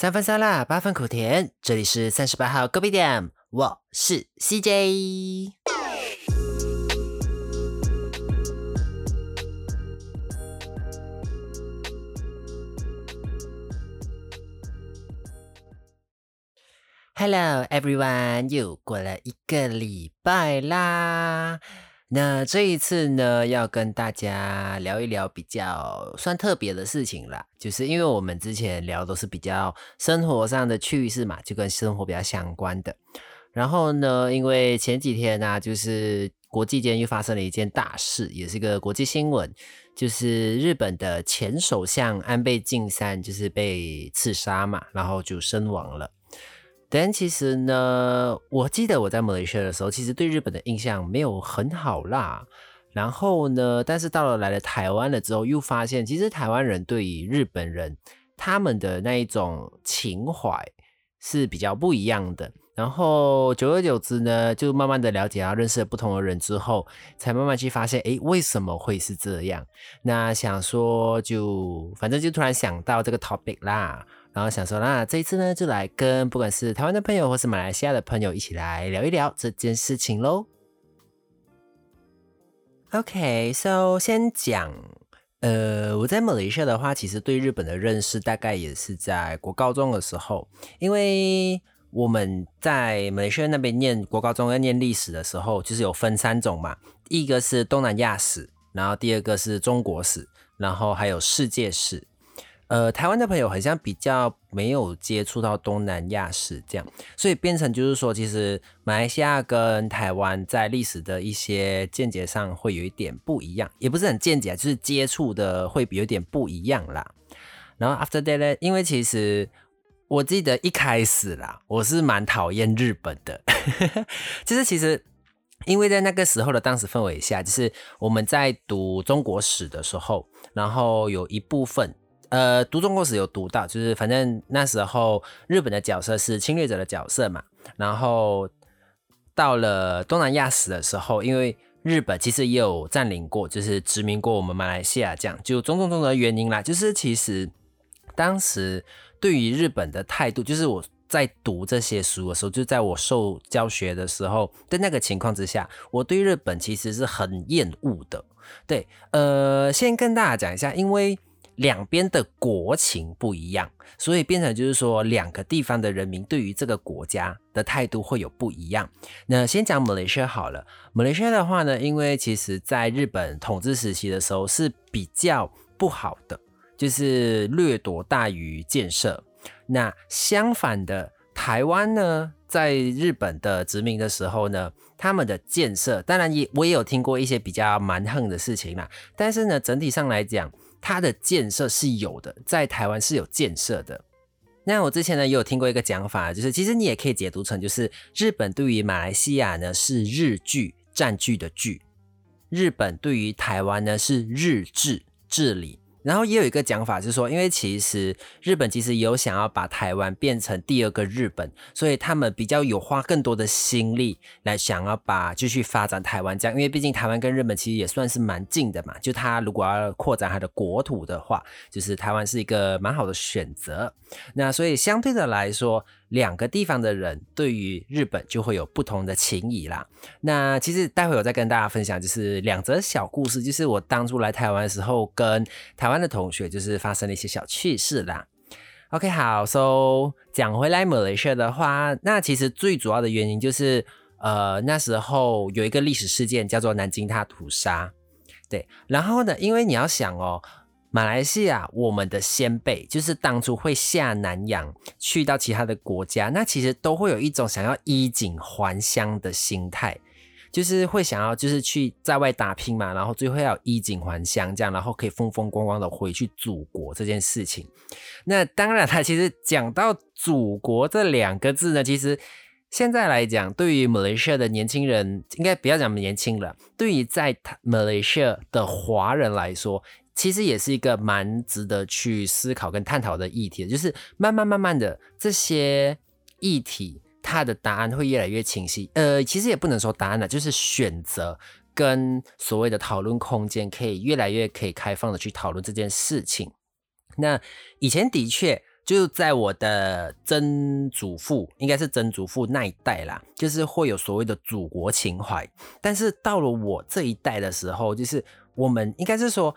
三分酸辣，八分苦甜。这里是三十八号隔壁店，我是 CJ。Hello everyone，又过了一个礼拜啦。那这一次呢，要跟大家聊一聊比较算特别的事情啦，就是因为我们之前聊都是比较生活上的趣事嘛，就跟生活比较相关的。然后呢，因为前几天呢，就是国际间又发生了一件大事，也是个国际新闻，就是日本的前首相安倍晋三就是被刺杀嘛，然后就身亡了。但其实呢，我记得我在马来西亚的时候，其实对日本的印象没有很好啦。然后呢，但是到了来了台湾了之后，又发现其实台湾人对于日本人他们的那一种情怀是比较不一样的。然后久而久之呢，就慢慢的了解啊，认识了不同的人之后，才慢慢去发现，哎，为什么会是这样？那想说就反正就突然想到这个 topic 啦。然后想说，那这一次呢，就来跟不管是台湾的朋友，或是马来西亚的朋友，一起来聊一聊这件事情喽。OK，so 先讲，呃，我在马来西亚的话，其实对日本的认识大概也是在国高中的时候，因为我们在马来西亚那边念国高中要念历史的时候，就是有分三种嘛，一个是东南亚史，然后第二个是中国史，然后还有世界史。呃，台湾的朋友好像比较没有接触到东南亚史这样，所以变成就是说，其实马来西亚跟台湾在历史的一些见解上会有一点不一样，也不是很见解，就是接触的会有点不一样啦。然后 after that 呢，因为其实我记得一开始啦，我是蛮讨厌日本的，就是其实因为在那个时候的当时氛围下，就是我们在读中国史的时候，然后有一部分。呃，读中国史有读到，就是反正那时候日本的角色是侵略者的角色嘛。然后到了东南亚史的时候，因为日本其实也有占领过，就是殖民过我们马来西亚，这样就种种种的原因啦。就是其实当时对于日本的态度，就是我在读这些书的时候，就在我受教学的时候的那个情况之下，我对日本其实是很厌恶的。对，呃，先跟大家讲一下，因为。两边的国情不一样，所以变成就是说，两个地方的人民对于这个国家的态度会有不一样。那先讲马来西亚好了，马来西亚的话呢，因为其实在日本统治时期的时候是比较不好的，就是掠夺大于建设。那相反的，台湾呢，在日本的殖民的时候呢，他们的建设，当然也我也有听过一些比较蛮横的事情啦，但是呢，整体上来讲。它的建设是有的，在台湾是有建设的。那我之前呢也有听过一个讲法，就是其实你也可以解读成，就是日本对于马来西亚呢是日据占据的据，日本对于台湾呢是日治治理。然后也有一个讲法是说，因为其实日本其实有想要把台湾变成第二个日本，所以他们比较有花更多的心力来想要把继续发展台湾这样。因为毕竟台湾跟日本其实也算是蛮近的嘛，就他如果要扩展他的国土的话，就是台湾是一个蛮好的选择。那所以相对的来说。两个地方的人对于日本就会有不同的情谊啦。那其实待会我再跟大家分享，就是两则小故事，就是我当初来台湾的时候，跟台湾的同学就是发生了一些小趣事啦。OK，好，So 讲回来马来西亚的话，那其实最主要的原因就是，呃，那时候有一个历史事件叫做南京大屠杀，对，然后呢，因为你要想哦。马来西亚，我们的先辈就是当初会下南洋去到其他的国家，那其实都会有一种想要衣锦还乡的心态，就是会想要就是去在外打拼嘛，然后最后要衣锦还乡这样，然后可以风风光光的回去祖国这件事情。那当然，他其实讲到祖国这两个字呢，其实现在来讲，对于马来西亚的年轻人，应该不要讲年轻了，对于在马来西亚的华人来说。其实也是一个蛮值得去思考跟探讨的议题，就是慢慢慢慢的这些议题，它的答案会越来越清晰。呃，其实也不能说答案了，就是选择跟所谓的讨论空间，可以越来越可以开放的去讨论这件事情。那以前的确就在我的曾祖父，应该是曾祖父那一代啦，就是会有所谓的祖国情怀。但是到了我这一代的时候，就是我们应该是说，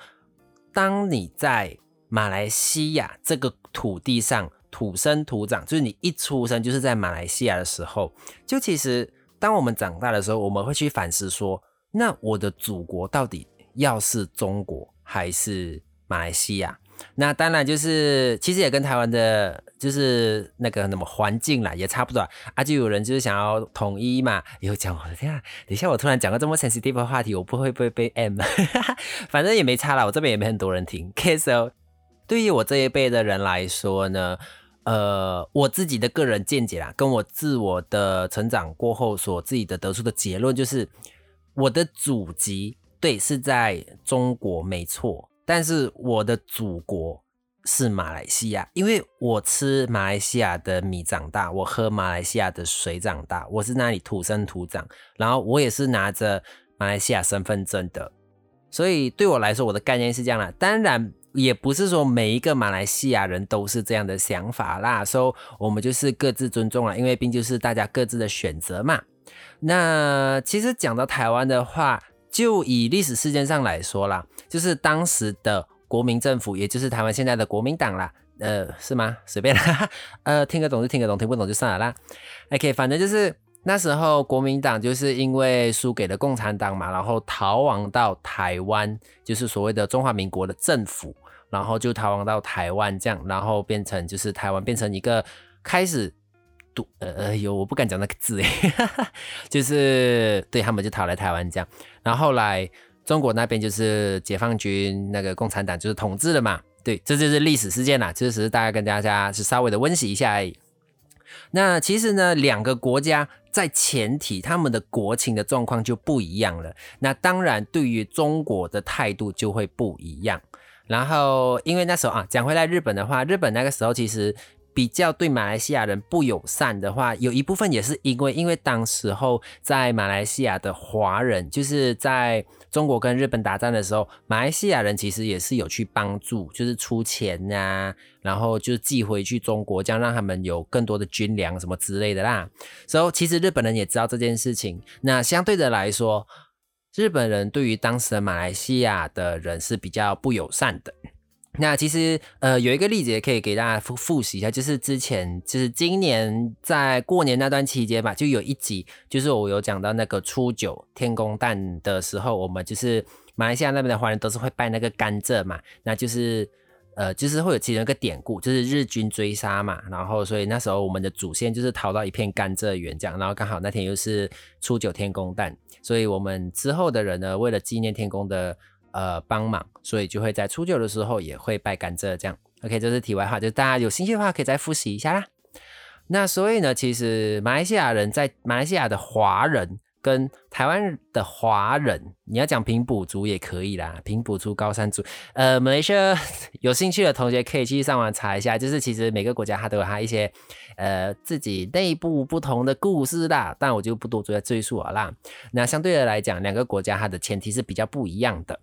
当你在马来西亚这个土地上土生土长，就是你一出生就是在马来西亚的时候，就其实当我们长大的时候，我们会去反思说，那我的祖国到底要是中国还是马来西亚？那当然就是，其实也跟台湾的，就是那个什么环境啦，也差不多啊。就有人就是想要统一嘛，有讲我的天啊！等一下我突然讲个这么 sensitive 的话题，我不会不会被 M，反正也没差啦，我这边也没很多人听。K S O，对于我这一辈的人来说呢，呃，我自己的个人见解啦，跟我自我的成长过后所自己的得出的结论就是，我的祖籍对是在中国没错。但是我的祖国是马来西亚，因为我吃马来西亚的米长大，我喝马来西亚的水长大，我是那里土生土长，然后我也是拿着马来西亚身份证的，所以对我来说，我的概念是这样的。当然，也不是说每一个马来西亚人都是这样的想法啦，所以我们就是各自尊重了，因为毕竟是大家各自的选择嘛。那其实讲到台湾的话，就以历史事件上来说啦，就是当时的国民政府，也就是台湾现在的国民党啦，呃，是吗？随便啦，呃，听得懂就听得懂，听不懂就算了啦。OK，反正就是那时候国民党就是因为输给了共产党嘛，然后逃亡到台湾，就是所谓的中华民国的政府，然后就逃亡到台湾这样，然后变成就是台湾变成一个开始。都呃呃有我不敢讲那个字哎，就是对他们就逃来台湾这样，然后后来中国那边就是解放军那个共产党就是统治了嘛，对，这就是历史事件啦，这只是大家跟大家是稍微的温习一下而已。那其实呢，两个国家在前提他们的国情的状况就不一样了，那当然对于中国的态度就会不一样。然后因为那时候啊，讲回来日本的话，日本那个时候其实。比较对马来西亚人不友善的话，有一部分也是因为，因为当时候在马来西亚的华人，就是在中国跟日本打仗的时候，马来西亚人其实也是有去帮助，就是出钱啊，然后就寄回去中国，这样让他们有更多的军粮什么之类的啦。所以其实日本人也知道这件事情。那相对的来说，日本人对于当时的马来西亚的人是比较不友善的。那其实呃有一个例子也可以给大家复复习一下，就是之前就是今年在过年那段期间吧，就有一集就是我有讲到那个初九天公诞的时候，我们就是马来西亚那边的华人都是会拜那个甘蔗嘛，那就是呃就是会有其中一个典故，就是日军追杀嘛，然后所以那时候我们的祖先就是逃到一片甘蔗园这样，然后刚好那天又是初九天公诞，所以我们之后的人呢，为了纪念天公的。呃，帮忙，所以就会在初九的时候也会拜甘蔗，这样。OK，这是题外话，就大家有兴趣的话可以再复习一下啦。那所以呢，其实马来西亚人在马来西亚的华人跟台湾的华人，你要讲平埔族也可以啦，平埔族、高山族。呃，马来西亚 有兴趣的同学可以去上网查一下，就是其实每个国家它都有它一些呃自己内部不同的故事啦，但我就不多做赘述了啦。那相对的来讲，两个国家它的前提是比较不一样的。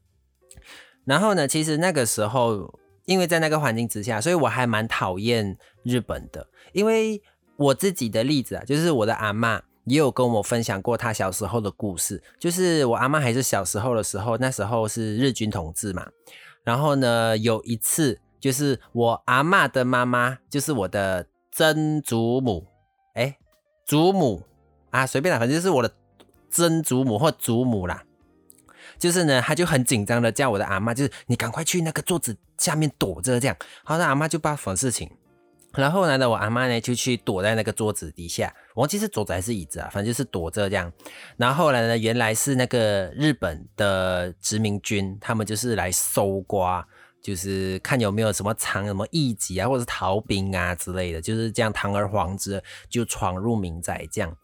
然后呢，其实那个时候，因为在那个环境之下，所以我还蛮讨厌日本的。因为我自己的例子啊，就是我的阿妈也有跟我分享过她小时候的故事。就是我阿妈还是小时候的时候，那时候是日军统治嘛。然后呢，有一次，就是我阿妈的妈妈，就是我的曾祖母，哎，祖母啊，随便啦，反正就是我的曾祖母或祖母啦。就是呢，他就很紧张的叫我的阿妈，就是你赶快去那个桌子下面躲着这样。好，那阿妈就把什么事情，然后来呢，我阿妈呢就去躲在那个桌子底下，我忘记是桌子还是椅子啊，反正就是躲着这样。然后后来呢，原来是那个日本的殖民军，他们就是来搜刮，就是看有没有什么藏什么异己啊，或者是逃兵啊之类的，就是这样堂而皇之就闯入民宅这样。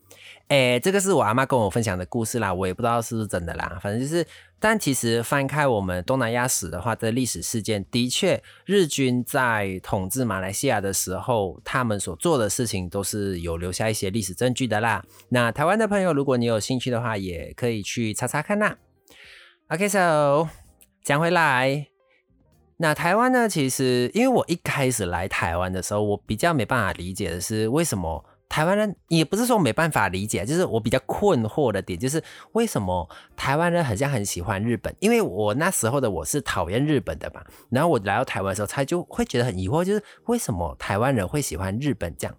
哎，这个是我阿妈跟我分享的故事啦，我也不知道是不是真的啦。反正就是，但其实翻开我们东南亚史的话，这历史事件的确，日军在统治马来西亚的时候，他们所做的事情都是有留下一些历史证据的啦。那台湾的朋友，如果你有兴趣的话，也可以去查查看啦。OK，so 讲回来，那台湾呢？其实因为我一开始来台湾的时候，我比较没办法理解的是为什么。台湾人也不是说没办法理解，就是我比较困惑的点，就是为什么台湾人好像很喜欢日本？因为我那时候的我是讨厌日本的嘛，然后我来到台湾的时候，他就会觉得很疑惑，就是为什么台湾人会喜欢日本这样？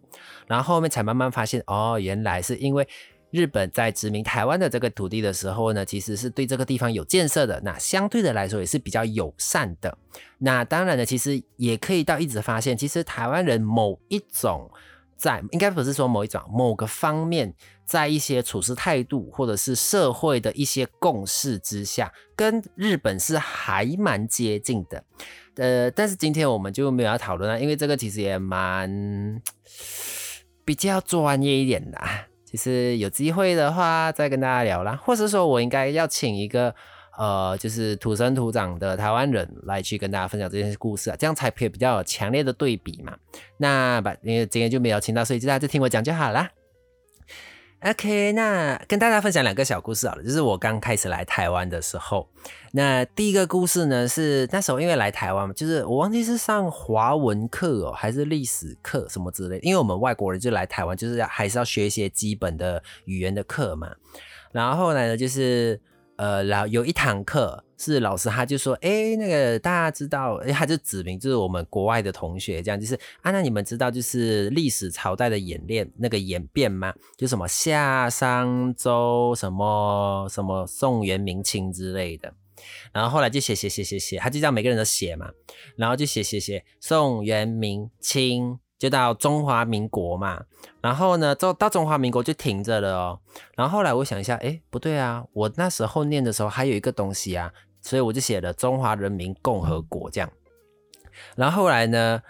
然后后面才慢慢发现，哦，原来是因为日本在殖民台湾的这个土地的时候呢，其实是对这个地方有建设的，那相对的来说也是比较友善的。那当然呢，其实也可以到一直发现，其实台湾人某一种。在应该不是说某一种某个方面，在一些处事态度或者是社会的一些共识之下，跟日本是还蛮接近的。呃，但是今天我们就没有要讨论了，因为这个其实也蛮 比较专业一点的。是有机会的话再跟大家聊啦，或是说我应该要请一个。呃，就是土生土长的台湾人来去跟大家分享这些故事啊，这样才可以比较有强烈的对比嘛。那把因为今天就没有请到，所以大家就听我讲就好啦。OK，那跟大家分享两个小故事好了，就是我刚开始来台湾的时候，那第一个故事呢是那时候因为来台湾嘛，就是我忘记是上华文课哦，还是历史课什么之类，因为我们外国人就来台湾，就是要还是要学一些基本的语言的课嘛。然后后来呢，就是。呃，然后有一堂课是老师，他就说，哎，那个大家知道，哎，他就指明就是我们国外的同学，这样就是啊，那你们知道就是历史朝代的演练那个演变吗？就什么夏商周什么什么宋元明清之类的，然后后来就写写写写写，他就让每个人都写嘛，然后就写写写宋元明清。就到中华民国嘛，然后呢，到到中华民国就停着了哦。然后后来我想一下，哎，不对啊，我那时候念的时候还有一个东西啊，所以我就写了中华人民共和国这样。然后后来呢，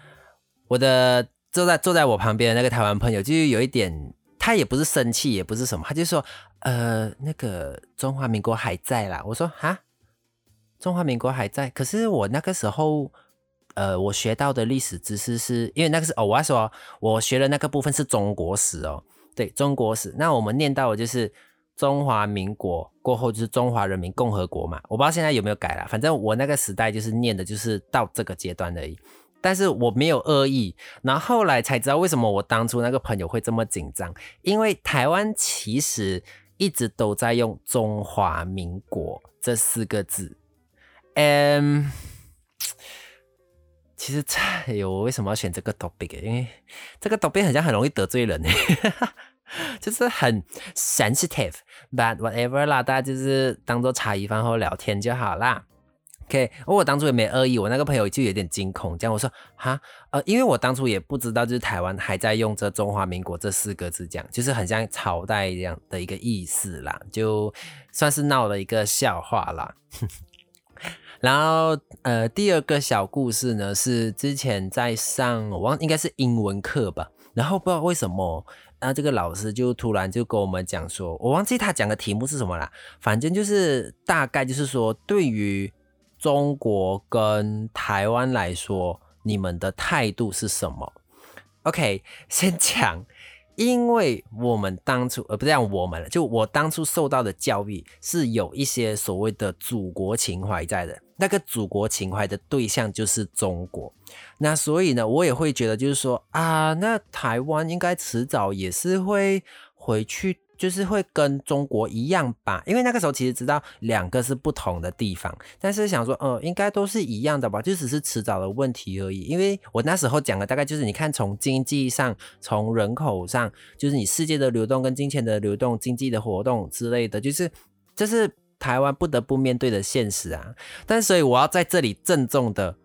我的坐在坐在我旁边的那个台湾朋友，就有一点，他也不是生气，也不是什么，他就说，呃，那个中华民国还在啦。我说，哈，中华民国还在，可是我那个时候。呃，我学到的历史知识是因为那个是哦，我要说，我学的那个部分是中国史哦，对中国史。那我们念到的就是中华民国过后就是中华人民共和国嘛，我不知道现在有没有改了。反正我那个时代就是念的就是到这个阶段而已。但是我没有恶意，然后后来才知道为什么我当初那个朋友会这么紧张，因为台湾其实一直都在用中华民国这四个字，嗯。其实，哎呦我为什么要选这个 topic？因为这个 topic 好像很容易得罪人呢，就是很 sensitive，but whatever 啦，大家就是当做茶余饭后聊天就好啦。OK，我当初也没恶意，我那个朋友就有点惊恐，这样我说哈，呃，因为我当初也不知道，就是台湾还在用这中华民国这四个字，讲就是很像朝代这样的一个意思啦，就算是闹了一个笑话啦。然后，呃，第二个小故事呢，是之前在上，我忘应该是英文课吧。然后不知道为什么，那这个老师就突然就跟我们讲说，我忘记他讲的题目是什么了。反正就是大概就是说，对于中国跟台湾来说，你们的态度是什么？OK，先讲。因为我们当初，呃，不是讲我们，就我当初受到的教育是有一些所谓的祖国情怀在的，那个祖国情怀的对象就是中国，那所以呢，我也会觉得就是说啊，那台湾应该迟早也是会回去。就是会跟中国一样吧，因为那个时候其实知道两个是不同的地方，但是想说，呃，应该都是一样的吧，就只是迟早的问题而已。因为我那时候讲的大概就是，你看从经济上、从人口上，就是你世界的流动跟金钱的流动、经济的活动之类的，就是这是台湾不得不面对的现实啊。但所以我要在这里郑重的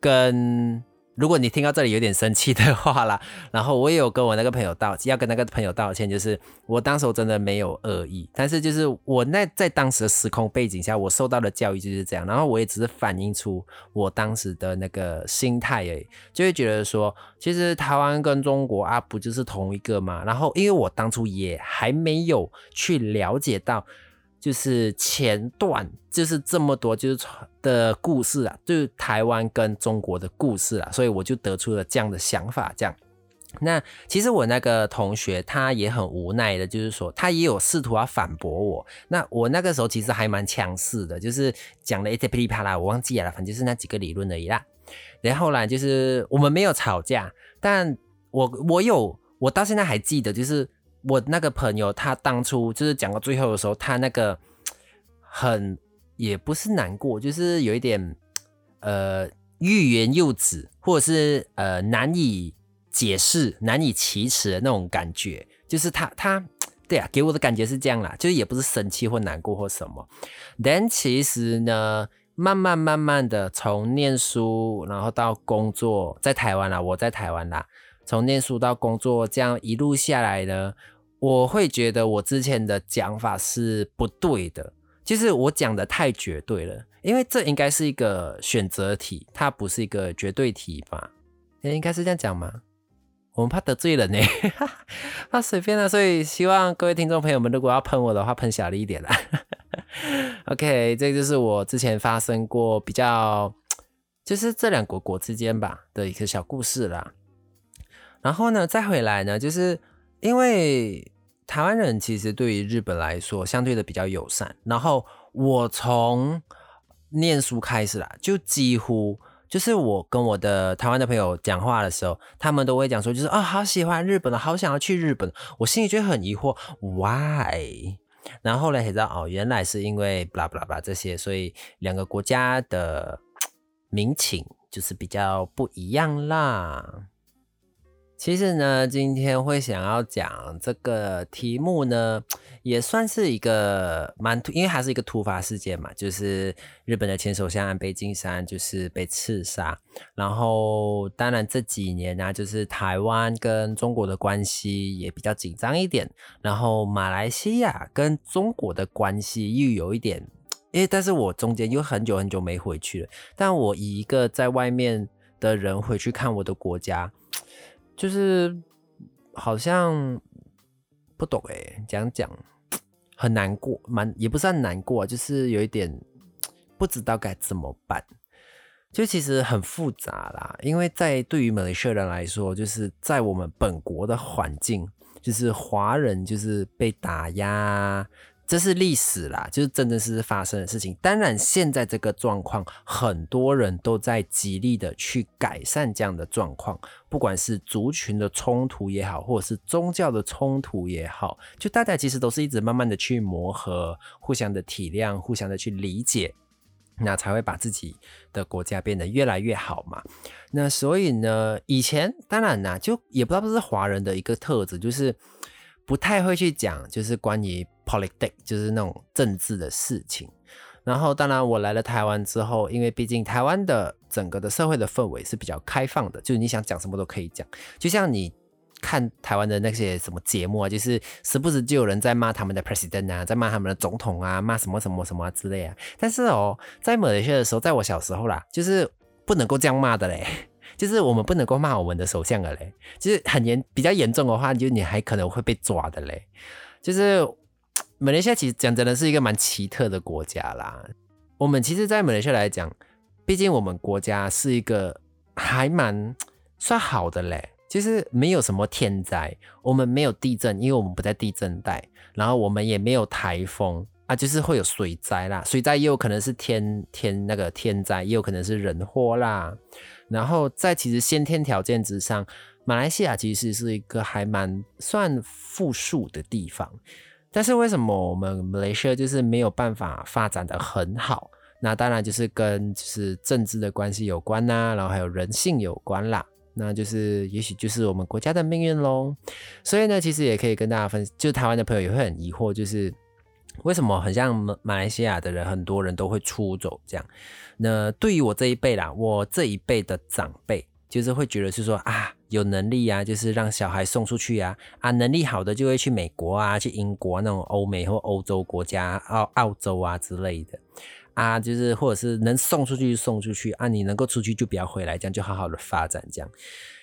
跟。如果你听到这里有点生气的话啦，然后我也有跟我那个朋友道，要跟那个朋友道歉，就是我当时我真的没有恶意，但是就是我那在当时的时空背景下，我受到的教育就是这样，然后我也只是反映出我当时的那个心态而已，就会觉得说，其实台湾跟中国啊不就是同一个嘛，然后因为我当初也还没有去了解到。就是前段就是这么多就是的故事啊，就是台湾跟中国的故事啊，所以我就得出了这样的想法，这样。那其实我那个同学他也很无奈的，就是说他也有试图要反驳我。那我那个时候其实还蛮强势的，就是讲了一些噼里啪啦，我忘记了，反正就是那几个理论而已啦。然后呢就是我们没有吵架，但我我有，我到现在还记得，就是我那个朋友他当初就是讲到最后的时候，他那个 很也不是难过，就是有一点 呃欲言又止，或者是呃难以。解释难以启齿的那种感觉，就是他他 对啊，给我的感觉是这样啦，就是也不是生气或难过或什么。但其实呢，慢慢慢慢的从念书，然后到工作，在台湾啦，我在台湾啦，从念书到工作这样一路下来呢，我会觉得我之前的讲法是不对的，就是我讲的太绝对了，因为这应该是一个选择题，它不是一个绝对题吧？应该是这样讲吗？我们怕得罪人呢，怕随便了，所以希望各位听众朋友们，如果要喷我的话，喷小力一点啦。OK，这就是我之前发生过比较，就是这两国国之间吧的一个小故事啦。然后呢，再回来呢，就是因为台湾人其实对于日本来说相对的比较友善。然后我从念书开始啦，就几乎。就是我跟我的台湾的朋友讲话的时候，他们都会讲说，就是啊，好喜欢日本的，好想要去日本。我心里就很疑惑，why？然后后来才知道，哦，原来是因为 blah blah blah 这些，所以两个国家的民情就是比较不一样啦。其实呢，今天会想要讲这个题目呢，也算是一个蛮突，因为还是一个突发事件嘛，就是日本的前首相安倍晋三就是被刺杀，然后当然这几年呢，就是台湾跟中国的关系也比较紧张一点，然后马来西亚跟中国的关系又有一点，因为但是我中间又很久很久没回去了，但我以一个在外面的人回去看我的国家。就是好像不懂哎，讲讲很难过，蛮也不算难过，就是有一点不知道该怎么办。就其实很复杂啦，因为在对于马来西亚人来说，就是在我们本国的环境，就是华人就是被打压。这是历史啦，就是真的是发生的事情。当然，现在这个状况，很多人都在极力的去改善这样的状况，不管是族群的冲突也好，或者是宗教的冲突也好，就大家其实都是一直慢慢的去磨合，互相的体谅，互相的去理解，那才会把自己的国家变得越来越好嘛。那所以呢，以前当然呢，就也不知道这是华人的一个特质，就是不太会去讲，就是关于。politics 就是那种政治的事情，然后当然我来了台湾之后，因为毕竟台湾的整个的社会的氛围是比较开放的，就是你想讲什么都可以讲。就像你看台湾的那些什么节目啊，就是时不时就有人在骂他们的 president 啊，在骂他们的总统啊，骂什么什么什么之类啊。但是哦，在某一些的时候，在我小时候啦，就是不能够这样骂的嘞，就是我们不能够骂我们的首相的嘞，就是很严比较严重的话，就你还可能会被抓的嘞，就是。马来西亚其实讲真的是一个蛮奇特的国家啦。我们其实，在马来西亚来讲，毕竟我们国家是一个还蛮算好的嘞。其实没有什么天灾，我们没有地震，因为我们不在地震带。然后我们也没有台风啊，就是会有水灾啦。水灾也有可能是天天那个天灾，也有可能是人祸啦。然后在其实先天条件之上，马来西亚其实是一个还蛮算富庶的地方。但是为什么我们马来西亚就是没有办法发展的很好？那当然就是跟就是政治的关系有关呐，然后还有人性有关啦。那就是也许就是我们国家的命运喽。所以呢，其实也可以跟大家分，就台湾的朋友也会很疑惑，就是为什么很像马马来西亚的人，很多人都会出走这样。那对于我这一辈啦，我这一辈的长辈。就是会觉得是说啊，有能力啊，就是让小孩送出去啊，啊，能力好的就会去美国啊，去英国那种欧美或欧洲国家，澳澳洲啊之类的，啊，就是或者是能送出去就送出去啊，你能够出去就不要回来，这样就好好的发展这样。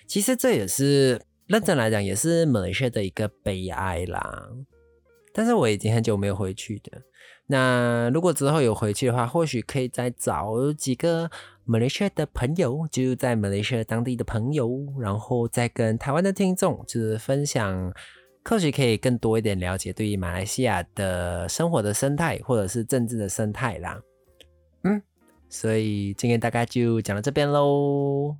其实这也是认真来讲，也是马来西亚的一个悲哀啦。但是我已经很久没有回去的。那如果之后有回去的话，或许可以再找几个马来西亚的朋友，就在马来西亚当地的朋友，然后再跟台湾的听众，就是分享，或许可以更多一点了解对于马来西亚的生活的生态，或者是政治的生态啦。嗯，所以今天大概就讲到这边喽。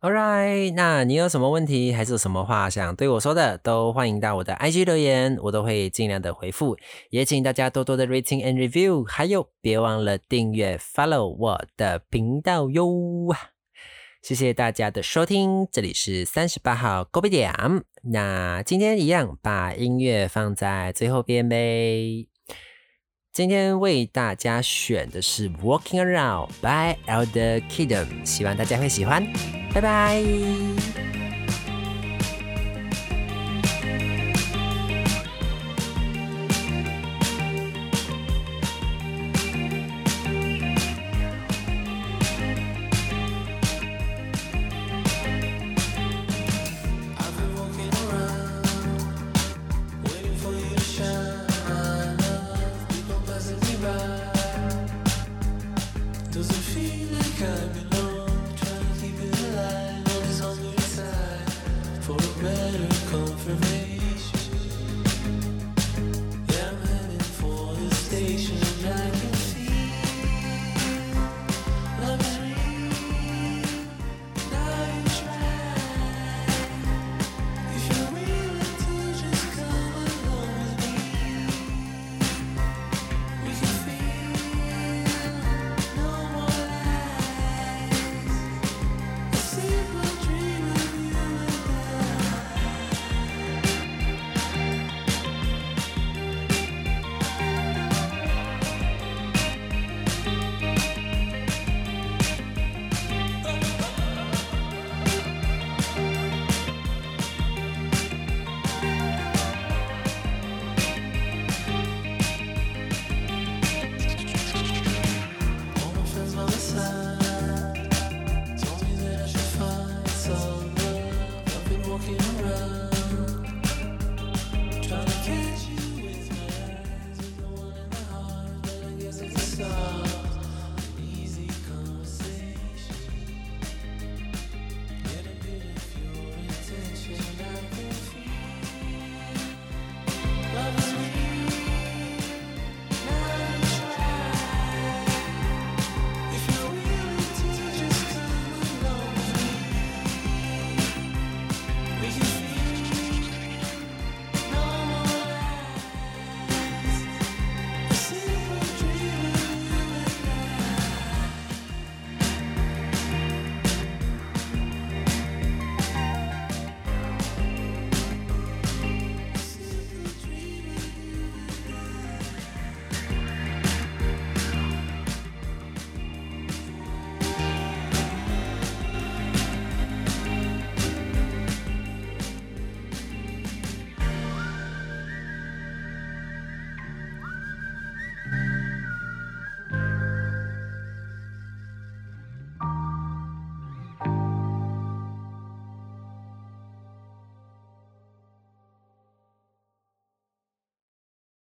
Alright，那你有什么问题，还是有什么话想对我说的，都欢迎到我的 IG 留言，我都会尽量的回复。也请大家多多的 rating and review，还有别忘了订阅 follow 我的频道哟。谢谢大家的收听，这里是三十八号高比点。那今天一样把音乐放在最后边呗。今天为大家选的是《Walking Around》by Elder Kingdom，希望大家会喜欢。拜拜。